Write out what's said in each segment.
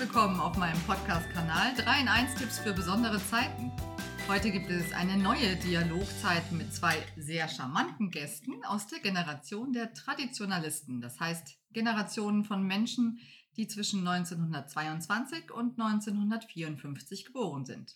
willkommen auf meinem Podcast-Kanal 3 in 1 Tipps für besondere Zeiten. Heute gibt es eine neue Dialogzeit mit zwei sehr charmanten Gästen aus der Generation der Traditionalisten, das heißt Generationen von Menschen, die zwischen 1922 und 1954 geboren sind.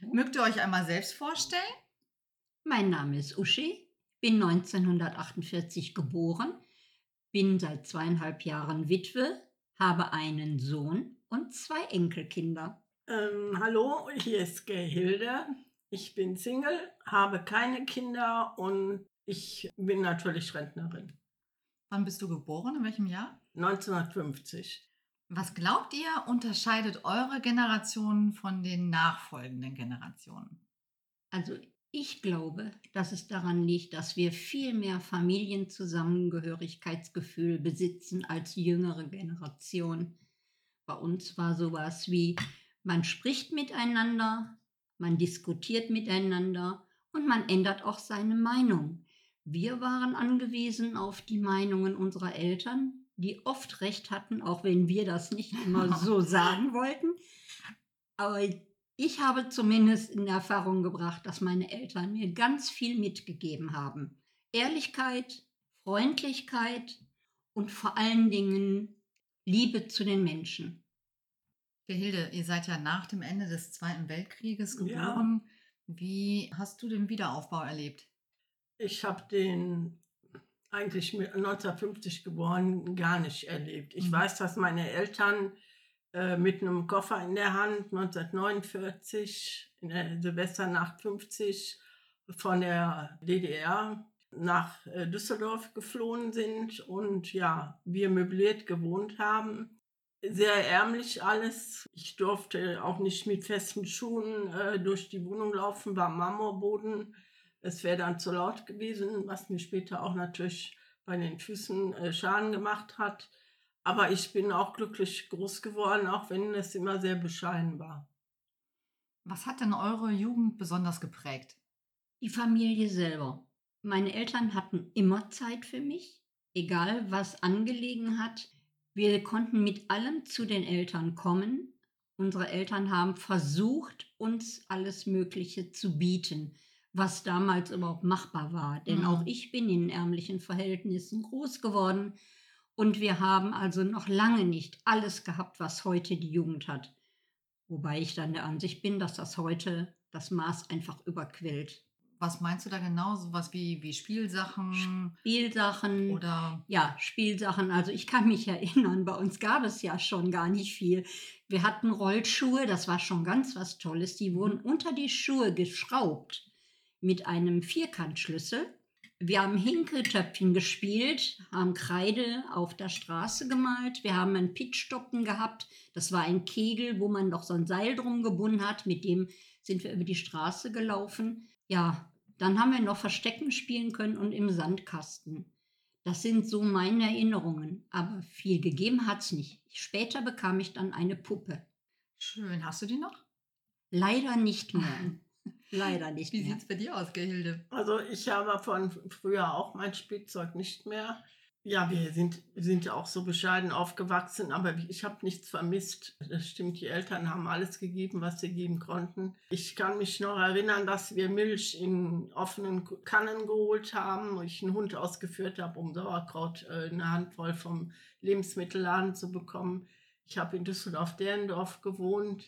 Mögt ihr euch einmal selbst vorstellen? Mein Name ist Uschi, bin 1948 geboren, bin seit zweieinhalb Jahren Witwe, habe einen Sohn und zwei Enkelkinder. Ähm, hallo, hier ist Gehilde. Ich bin Single, habe keine Kinder und ich bin natürlich Rentnerin. Wann bist du geboren? In welchem Jahr? 1950. Was glaubt ihr, unterscheidet eure Generation von den nachfolgenden Generationen? Also ich glaube, dass es daran liegt, dass wir viel mehr Familienzusammengehörigkeitsgefühl besitzen als jüngere Generation. Bei uns war sowas wie, man spricht miteinander, man diskutiert miteinander und man ändert auch seine Meinung. Wir waren angewiesen auf die Meinungen unserer Eltern, die oft recht hatten, auch wenn wir das nicht immer so sagen wollten. Aber ich habe zumindest in Erfahrung gebracht, dass meine Eltern mir ganz viel mitgegeben haben. Ehrlichkeit, Freundlichkeit und vor allen Dingen Liebe zu den Menschen. Hilde, ihr seid ja nach dem Ende des Zweiten Weltkrieges geboren. Ja. Wie hast du den Wiederaufbau erlebt? Ich habe den eigentlich 1950 geboren, gar nicht erlebt. Ich mhm. weiß, dass meine Eltern äh, mit einem Koffer in der Hand 1949 in der Silvesternacht 50 von der DDR nach äh, Düsseldorf geflohen sind und ja, wir möbliert gewohnt haben. Sehr ärmlich alles. Ich durfte auch nicht mit festen Schuhen äh, durch die Wohnung laufen, war Marmorboden. Es wäre dann zu laut gewesen, was mir später auch natürlich bei den Füßen äh, Schaden gemacht hat. Aber ich bin auch glücklich groß geworden, auch wenn es immer sehr bescheiden war. Was hat denn eure Jugend besonders geprägt? Die Familie selber. Meine Eltern hatten immer Zeit für mich, egal was angelegen hat. Wir konnten mit allem zu den Eltern kommen. Unsere Eltern haben versucht, uns alles Mögliche zu bieten was damals überhaupt machbar war. Denn mhm. auch ich bin in ärmlichen Verhältnissen groß geworden. Und wir haben also noch lange nicht alles gehabt, was heute die Jugend hat. Wobei ich dann der Ansicht bin, dass das heute das Maß einfach überquillt. Was meinst du da genau? So was wie, wie Spielsachen? Spielsachen. Oder? Ja, Spielsachen. Also ich kann mich erinnern, bei uns gab es ja schon gar nicht viel. Wir hatten Rollschuhe, das war schon ganz was Tolles. Die wurden mhm. unter die Schuhe geschraubt mit einem Vierkantschlüssel. Wir haben Hinkeltöpfchen gespielt, haben Kreide auf der Straße gemalt. Wir haben einen Pitchstocken gehabt. Das war ein Kegel, wo man noch so ein Seil drum gebunden hat. Mit dem sind wir über die Straße gelaufen. Ja, dann haben wir noch Verstecken spielen können und im Sandkasten. Das sind so meine Erinnerungen. Aber viel gegeben hat es nicht. Später bekam ich dann eine Puppe. Schön. Hast du die noch? Leider nicht mehr. Leider nicht. Wie sieht es bei dir aus, Gehilde? Also ich habe von früher auch mein Spielzeug nicht mehr. Ja, wir sind, sind ja auch so bescheiden aufgewachsen, aber ich habe nichts vermisst. Das stimmt, die Eltern haben alles gegeben, was sie geben konnten. Ich kann mich noch erinnern, dass wir Milch in offenen Kannen geholt haben, wo ich einen Hund ausgeführt habe, um Sauerkraut äh, eine Handvoll vom Lebensmittelladen zu bekommen. Ich habe in Düsseldorf-Derendorf gewohnt.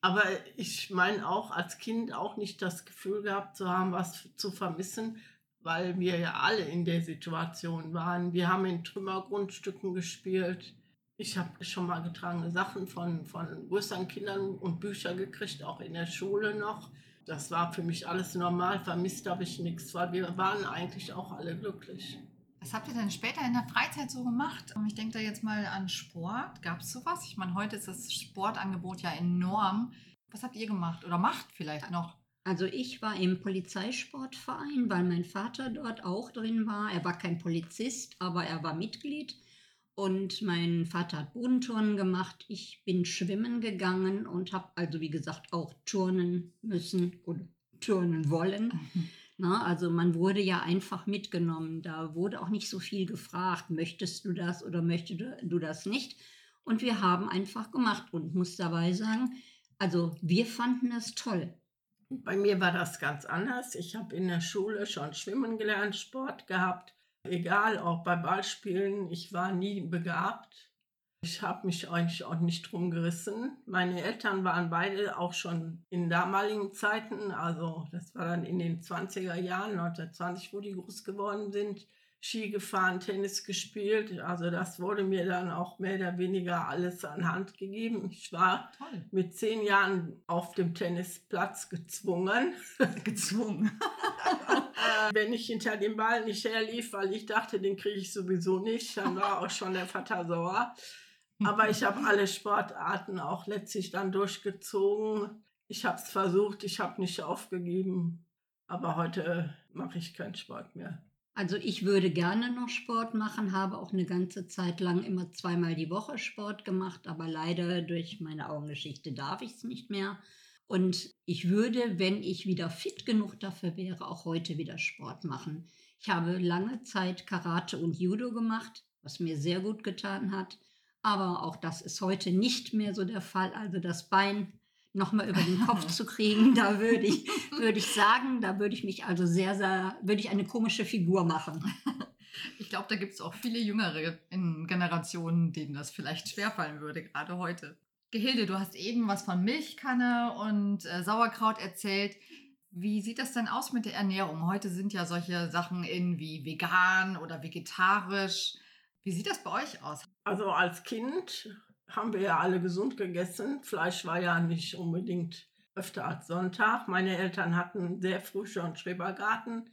Aber ich meine auch als Kind auch nicht das Gefühl gehabt zu haben, was zu vermissen, weil wir ja alle in der Situation waren. Wir haben in Trümmergrundstücken gespielt. Ich habe schon mal getragene Sachen von, von größeren Kindern und Bücher gekriegt, auch in der Schule noch. Das war für mich alles normal. Vermisst habe ich nichts, weil wir waren eigentlich auch alle glücklich. Was habt ihr denn später in der Freizeit so gemacht? Ich denke da jetzt mal an Sport. Gab es sowas? Ich meine, heute ist das Sportangebot ja enorm. Was habt ihr gemacht oder macht vielleicht noch? Also ich war im Polizeisportverein, weil mein Vater dort auch drin war. Er war kein Polizist, aber er war Mitglied. Und mein Vater hat Bodenturnen gemacht. Ich bin schwimmen gegangen und habe also, wie gesagt, auch turnen müssen oder turnen wollen. Na, also man wurde ja einfach mitgenommen. Da wurde auch nicht so viel gefragt, möchtest du das oder möchtest du das nicht. Und wir haben einfach gemacht und muss dabei sagen, also wir fanden es toll. Bei mir war das ganz anders. Ich habe in der Schule schon schwimmen gelernt, Sport gehabt. Egal, auch bei Ballspielen, ich war nie begabt. Ich habe mich eigentlich auch nicht drum gerissen. Meine Eltern waren beide auch schon in damaligen Zeiten, also das war dann in den 20er Jahren, 1920, wo die groß geworden sind, Ski gefahren, Tennis gespielt. Also das wurde mir dann auch mehr oder weniger alles an Hand gegeben. Ich war Toll. mit zehn Jahren auf dem Tennisplatz gezwungen. gezwungen. Wenn ich hinter dem Ball nicht herlief, weil ich dachte, den kriege ich sowieso nicht, dann war auch schon der Vater sauer. Aber ich habe alle Sportarten auch letztlich dann durchgezogen. Ich habe es versucht, ich habe nicht aufgegeben. Aber heute mache ich keinen Sport mehr. Also ich würde gerne noch Sport machen, habe auch eine ganze Zeit lang immer zweimal die Woche Sport gemacht, aber leider durch meine Augengeschichte darf ich es nicht mehr. Und ich würde, wenn ich wieder fit genug dafür wäre, auch heute wieder Sport machen. Ich habe lange Zeit Karate und Judo gemacht, was mir sehr gut getan hat. Aber auch das ist heute nicht mehr so der Fall. Also das Bein nochmal über den Kopf zu kriegen, da würde ich, würde ich sagen, da würde ich mich also sehr, sehr, würde ich eine komische Figur machen. Ich glaube, da gibt es auch viele jüngere Generationen, denen das vielleicht schwerfallen würde, gerade heute. Gehilde, du hast eben was von Milchkanne und äh, Sauerkraut erzählt. Wie sieht das denn aus mit der Ernährung? Heute sind ja solche Sachen in wie vegan oder vegetarisch. Wie sieht das bei euch aus? Also als Kind haben wir ja alle gesund gegessen. Fleisch war ja nicht unbedingt öfter als Sonntag. Meine Eltern hatten sehr früh schon Schrebergarten.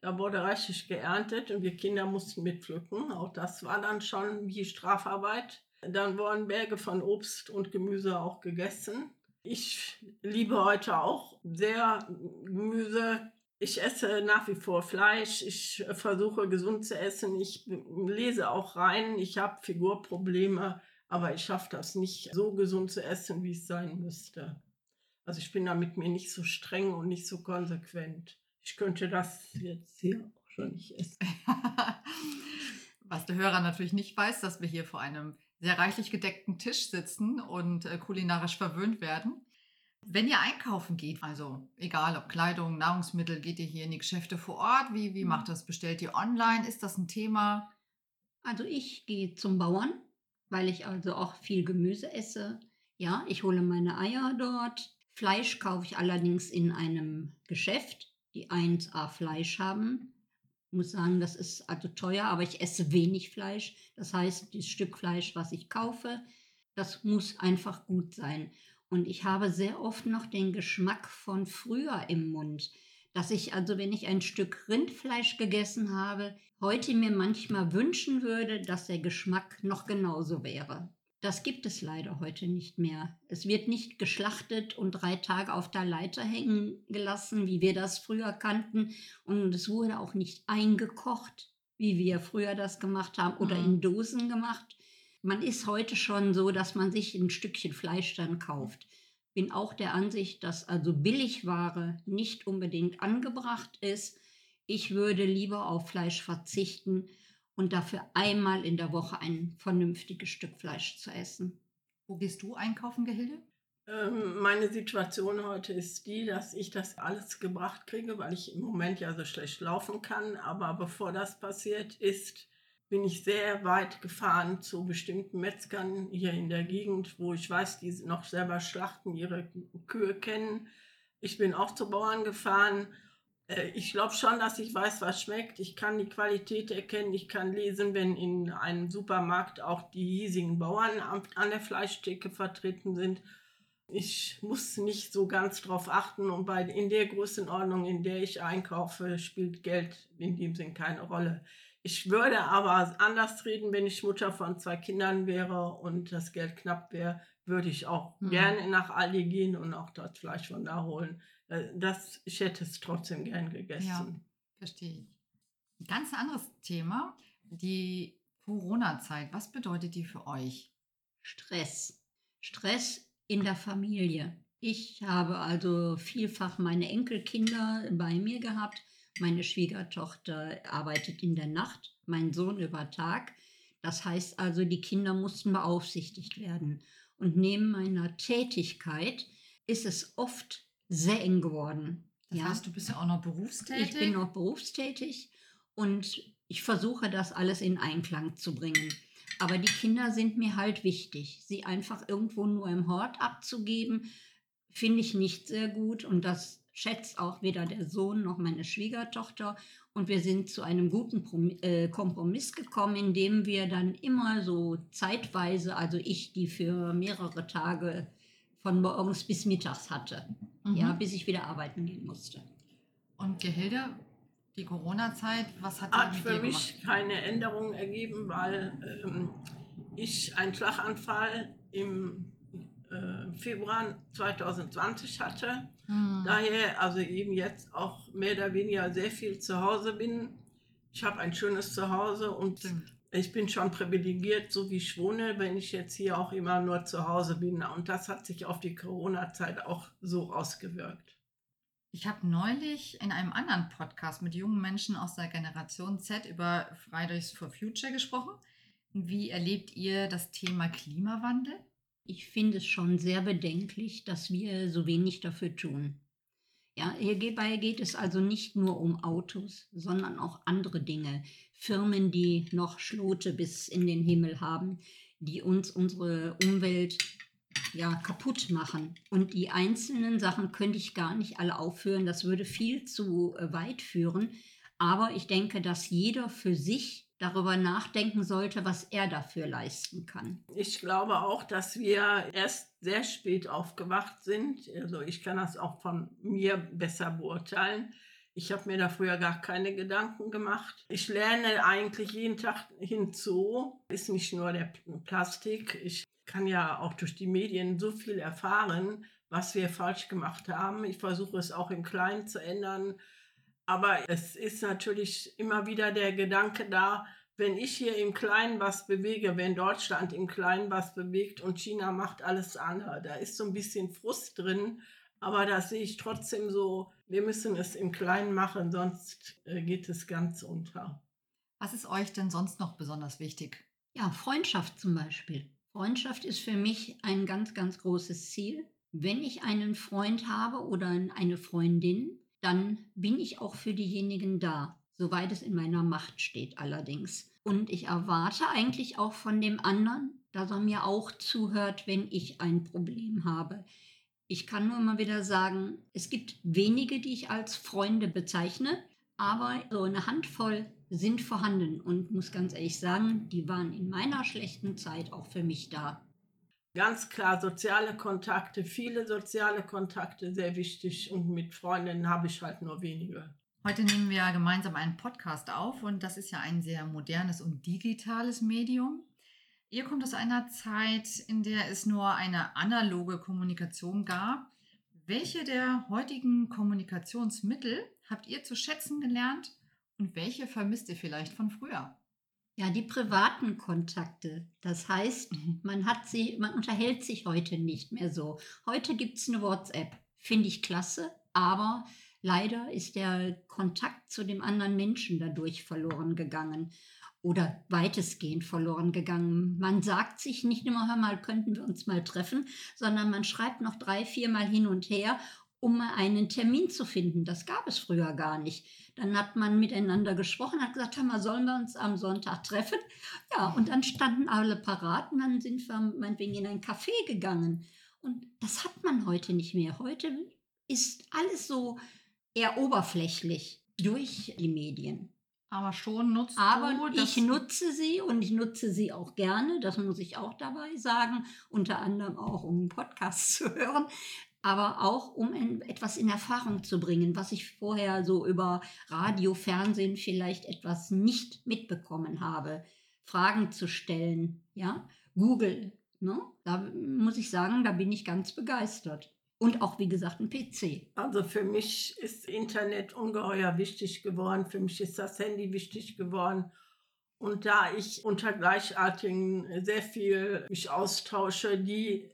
Da wurde reichlich geerntet und wir Kinder mussten mitpflücken. Auch das war dann schon wie Strafarbeit. Dann wurden Berge von Obst und Gemüse auch gegessen. Ich liebe heute auch sehr Gemüse. Ich esse nach wie vor Fleisch. Ich versuche gesund zu essen. Ich lese auch rein. Ich habe Figurprobleme, aber ich schaffe das nicht so gesund zu essen, wie es sein müsste. Also ich bin da mit mir nicht so streng und nicht so konsequent. Ich könnte das jetzt hier auch schon nicht essen. Was der Hörer natürlich nicht weiß, dass wir hier vor einem sehr reichlich gedeckten Tisch sitzen und äh, kulinarisch verwöhnt werden. Wenn ihr einkaufen geht, also egal ob Kleidung, Nahrungsmittel, geht ihr hier in die Geschäfte vor Ort? Wie, wie macht das? Bestellt ihr online? Ist das ein Thema? Also ich gehe zum Bauern, weil ich also auch viel Gemüse esse. Ja, ich hole meine Eier dort. Fleisch kaufe ich allerdings in einem Geschäft, die 1A Fleisch haben. Ich muss sagen, das ist also teuer, aber ich esse wenig Fleisch. Das heißt, das Stück Fleisch, was ich kaufe, das muss einfach gut sein. Und ich habe sehr oft noch den Geschmack von früher im Mund, dass ich also, wenn ich ein Stück Rindfleisch gegessen habe, heute mir manchmal wünschen würde, dass der Geschmack noch genauso wäre. Das gibt es leider heute nicht mehr. Es wird nicht geschlachtet und drei Tage auf der Leiter hängen gelassen, wie wir das früher kannten. Und es wurde auch nicht eingekocht, wie wir früher das gemacht haben, oder mhm. in Dosen gemacht. Man ist heute schon so, dass man sich ein Stückchen Fleisch dann kauft. Bin auch der Ansicht, dass also Billigware nicht unbedingt angebracht ist. Ich würde lieber auf Fleisch verzichten und dafür einmal in der Woche ein vernünftiges Stück Fleisch zu essen. Wo gehst du einkaufen, Gehilde? Ähm, meine Situation heute ist die, dass ich das alles gebracht kriege, weil ich im Moment ja so schlecht laufen kann. Aber bevor das passiert ist, bin ich sehr weit gefahren zu bestimmten Metzgern hier in der Gegend, wo ich weiß, die noch selber schlachten, ihre Kühe kennen. Ich bin auch zu Bauern gefahren. Äh, ich glaube schon, dass ich weiß, was schmeckt. Ich kann die Qualität erkennen. Ich kann lesen, wenn in einem Supermarkt auch die hiesigen Bauern an der Fleischtheke vertreten sind. Ich muss nicht so ganz drauf achten und bei, in der Größenordnung, in der ich einkaufe, spielt Geld in dem Sinn keine Rolle. Ich würde aber anders reden, wenn ich Mutter von zwei Kindern wäre und das Geld knapp wäre, würde ich auch mhm. gerne nach Aldi gehen und auch dort Fleisch von da holen. Äh, das, ich hätte es trotzdem gern gegessen. Ja, verstehe ich. Ein ganz anderes Thema, die Corona-Zeit. Was bedeutet die für euch? Stress. Stress in der Familie. Ich habe also vielfach meine Enkelkinder bei mir gehabt meine Schwiegertochter arbeitet in der Nacht, mein Sohn über Tag. Das heißt also, die Kinder mussten beaufsichtigt werden. Und neben meiner Tätigkeit ist es oft sehr eng geworden. Das ja. heißt, du bist ja auch noch berufstätig? Ich bin noch berufstätig und ich versuche das alles in Einklang zu bringen. Aber die Kinder sind mir halt wichtig. Sie einfach irgendwo nur im Hort abzugeben, finde ich nicht sehr gut. Und das schätzt auch weder der Sohn noch meine Schwiegertochter. Und wir sind zu einem guten äh, Kompromiss gekommen, indem wir dann immer so zeitweise, also ich, die für mehrere Tage von morgens bis mittags hatte, mhm. ja, bis ich wieder arbeiten gehen musste. Und Gehilde, die Corona-Zeit, was hat, hat für mich keine Änderung ergeben, weil ähm, ich einen Schlaganfall im äh, Februar 2020 hatte. Mhm. Daher also eben jetzt auch mehr oder weniger sehr viel zu Hause bin. Ich habe ein schönes Zuhause und Stimmt. ich bin schon privilegiert, so wie ich wohne, wenn ich jetzt hier auch immer nur zu Hause bin. Und das hat sich auf die Corona-Zeit auch so ausgewirkt. Ich habe neulich in einem anderen Podcast mit jungen Menschen aus der Generation Z über Fridays for Future gesprochen. Wie erlebt ihr das Thema Klimawandel? Ich finde es schon sehr bedenklich, dass wir so wenig dafür tun. Ja, hierbei geht es also nicht nur um Autos, sondern auch andere Dinge. Firmen, die noch Schlote bis in den Himmel haben, die uns unsere Umwelt ja, kaputt machen. Und die einzelnen Sachen könnte ich gar nicht alle aufführen. Das würde viel zu äh, weit führen. Aber ich denke, dass jeder für sich darüber nachdenken sollte, was er dafür leisten kann. Ich glaube auch, dass wir erst sehr spät aufgewacht sind. Also ich kann das auch von mir besser beurteilen. Ich habe mir da früher gar keine Gedanken gemacht. Ich lerne eigentlich jeden Tag hinzu. Ist nicht nur der Plastik. Ich kann ja auch durch die Medien so viel erfahren, was wir falsch gemacht haben. Ich versuche es auch im Kleinen zu ändern. Aber es ist natürlich immer wieder der Gedanke da, wenn ich hier im Kleinen was bewege, wenn Deutschland im Kleinen was bewegt und China macht alles andere, da ist so ein bisschen Frust drin. Aber da sehe ich trotzdem so, wir müssen es im Kleinen machen, sonst äh, geht es ganz unter. Was ist euch denn sonst noch besonders wichtig? Ja, Freundschaft zum Beispiel. Freundschaft ist für mich ein ganz, ganz großes Ziel. Wenn ich einen Freund habe oder eine Freundin, dann bin ich auch für diejenigen da, soweit es in meiner Macht steht allerdings. Und ich erwarte eigentlich auch von dem anderen, dass er mir auch zuhört, wenn ich ein Problem habe. Ich kann nur immer wieder sagen, es gibt wenige, die ich als Freunde bezeichne, aber so eine Handvoll sind vorhanden und muss ganz ehrlich sagen, die waren in meiner schlechten Zeit auch für mich da. Ganz klar, soziale Kontakte, viele soziale Kontakte, sehr wichtig und mit Freundinnen habe ich halt nur wenige. Heute nehmen wir gemeinsam einen Podcast auf und das ist ja ein sehr modernes und digitales Medium. Ihr kommt aus einer Zeit, in der es nur eine analoge Kommunikation gab. Welche der heutigen Kommunikationsmittel habt ihr zu schätzen gelernt und welche vermisst ihr vielleicht von früher? Ja, die privaten Kontakte. Das heißt, mhm. man hat sie, man unterhält sich heute nicht mehr so. Heute gibt es eine WhatsApp. Finde ich klasse, aber leider ist der Kontakt zu dem anderen Menschen dadurch verloren gegangen oder weitestgehend verloren gegangen. Man sagt sich nicht immer, hör mal, könnten wir uns mal treffen, sondern man schreibt noch drei, viermal hin und her um einen Termin zu finden. Das gab es früher gar nicht. Dann hat man miteinander gesprochen, hat gesagt, hör mal, sollen wir uns am Sonntag treffen? Ja, und dann standen alle parat und dann sind wir meinetwegen in ein Café gegangen. Und das hat man heute nicht mehr. Heute ist alles so eher oberflächlich durch die Medien. Aber schon nutzt Aber du ich nutze sie und ich nutze sie auch gerne, das muss ich auch dabei sagen, unter anderem auch um einen Podcast zu hören aber auch um etwas in Erfahrung zu bringen, was ich vorher so über Radio, Fernsehen vielleicht etwas nicht mitbekommen habe. Fragen zu stellen, ja, Google, ne? da muss ich sagen, da bin ich ganz begeistert. Und auch, wie gesagt, ein PC. Also für mich ist Internet ungeheuer wichtig geworden. Für mich ist das Handy wichtig geworden. Und da ich unter Gleichartigen sehr viel mich austausche, die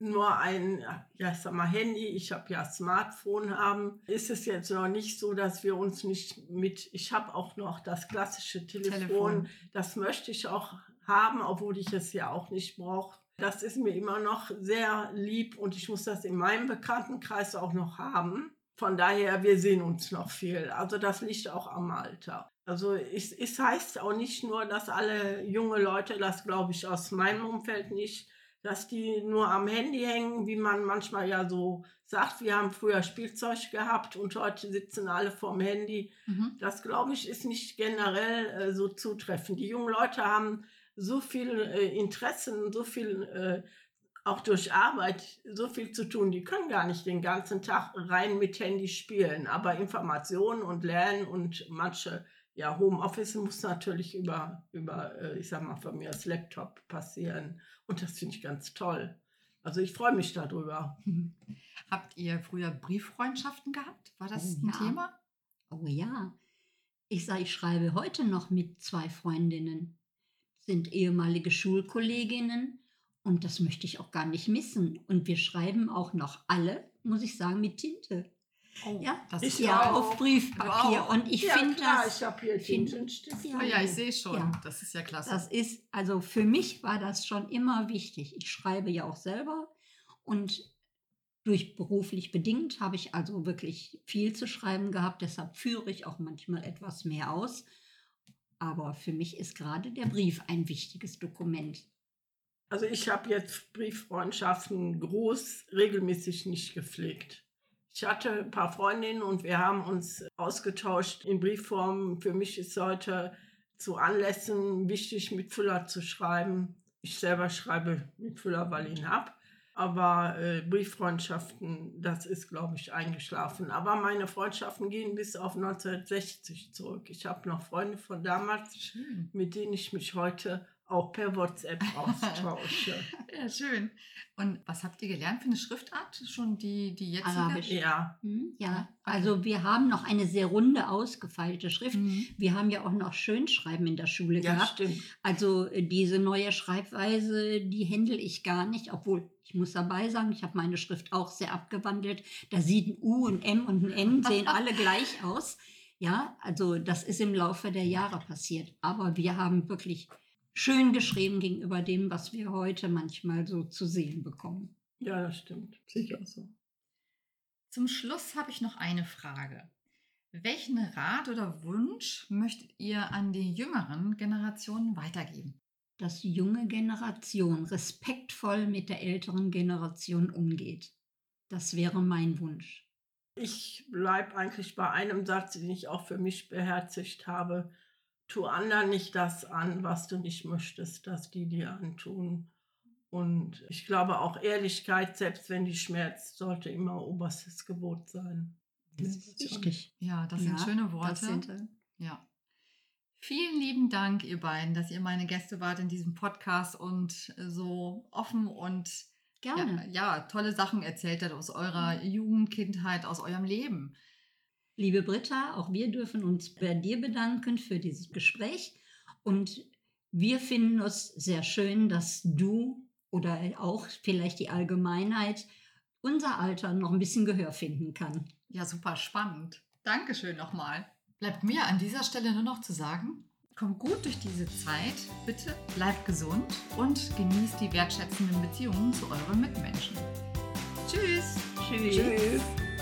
nur ein, ja, ich sag mal, Handy, ich habe ja Smartphone haben, ist es jetzt noch nicht so, dass wir uns nicht mit, ich habe auch noch das klassische Telefon, Telefon, das möchte ich auch haben, obwohl ich es ja auch nicht brauche. Das ist mir immer noch sehr lieb und ich muss das in meinem Bekanntenkreis auch noch haben. Von daher, wir sehen uns noch viel. Also das liegt auch am Alter. Also es, es heißt auch nicht nur, dass alle junge Leute, das glaube ich aus meinem Umfeld nicht, dass die nur am Handy hängen, wie man manchmal ja so sagt, wir haben früher Spielzeug gehabt und heute sitzen alle vorm Handy. Mhm. Das glaube ich ist nicht generell äh, so zutreffend. Die jungen Leute haben so viel äh, Interessen, so viel äh, auch durch Arbeit so viel zu tun. Die können gar nicht den ganzen Tag rein mit Handy spielen. Aber Informationen und Lernen und manche, ja, Homeoffice muss natürlich über, über äh, ich sag mal, von mir als Laptop passieren. Und das finde ich ganz toll. Also ich freue mich darüber. Habt ihr früher Brieffreundschaften gehabt? War das oh, ein ja. Thema? Oh ja. Ich sage, ich schreibe heute noch mit zwei Freundinnen sind ehemalige Schulkolleginnen und das möchte ich auch gar nicht missen. Und wir schreiben auch noch alle, muss ich sagen, mit Tinte. Oh, ja, das ist ja auch. auf Briefpapier. Und ich ja, finde das. Ich habe hier Tintenstift. Ja, ja, ich sehe schon. Ja, das ist ja klasse. Das ist, also für mich war das schon immer wichtig. Ich schreibe ja auch selber und durch beruflich bedingt habe ich also wirklich viel zu schreiben gehabt. Deshalb führe ich auch manchmal etwas mehr aus. Aber für mich ist gerade der Brief ein wichtiges Dokument. Also ich habe jetzt Brieffreundschaften groß regelmäßig nicht gepflegt. Ich hatte ein paar Freundinnen und wir haben uns ausgetauscht in Briefform. Für mich ist heute zu Anlässen wichtig, mit Füller zu schreiben. Ich selber schreibe mit Füller, weil ich ihn habe. Aber äh, Brieffreundschaften, das ist, glaube ich, eingeschlafen. Aber meine Freundschaften gehen bis auf 1960 zurück. Ich habe noch Freunde von damals, Schön. mit denen ich mich heute auch per WhatsApp austausche. ja, schön. Und was habt ihr gelernt für eine Schriftart? Schon die, die jetzige? Arabisch. Ja. Hm, ja, also wir haben noch eine sehr runde, ausgefeilte Schrift. Mhm. Wir haben ja auch noch Schönschreiben in der Schule ja, gehabt. Stimmt. Also äh, diese neue Schreibweise, die händel ich gar nicht, obwohl ich muss dabei sagen, ich habe meine Schrift auch sehr abgewandelt. Da sieht ein U, ein M und ein N sehen alle gleich aus. Ja, also das ist im Laufe der Jahre passiert. Aber wir haben wirklich schön geschrieben gegenüber dem, was wir heute manchmal so zu sehen bekommen. Ja, das stimmt. Sicher so. Zum Schluss habe ich noch eine Frage. Welchen Rat oder Wunsch möchtet ihr an die jüngeren Generationen weitergeben? Dass die junge Generation respektvoll mit der älteren Generation umgeht. Das wäre mein Wunsch. Ich bleibe eigentlich bei einem Satz, den ich auch für mich beherzigt habe tu anderen nicht das an, was du nicht möchtest, dass die dir antun. Und ich glaube auch Ehrlichkeit, selbst wenn die schmerzt, sollte immer oberstes Gebot sein. Das ist wichtig. Ja, das sind ja, schöne Worte. Sind, äh, ja. Vielen lieben Dank, ihr beiden, dass ihr meine Gäste wart in diesem Podcast und so offen und Gerne. Ja, ja tolle Sachen erzählt habt aus eurer Jugend, Kindheit, aus eurem Leben. Liebe Britta, auch wir dürfen uns bei dir bedanken für dieses Gespräch und wir finden es sehr schön, dass du oder auch vielleicht die Allgemeinheit unser Alter noch ein bisschen Gehör finden kann. Ja, super spannend. Dankeschön nochmal. Bleibt mir an dieser Stelle nur noch zu sagen, kommt gut durch diese Zeit, bitte bleibt gesund und genießt die wertschätzenden Beziehungen zu euren Mitmenschen. Tschüss. Tschüss. Tschüss.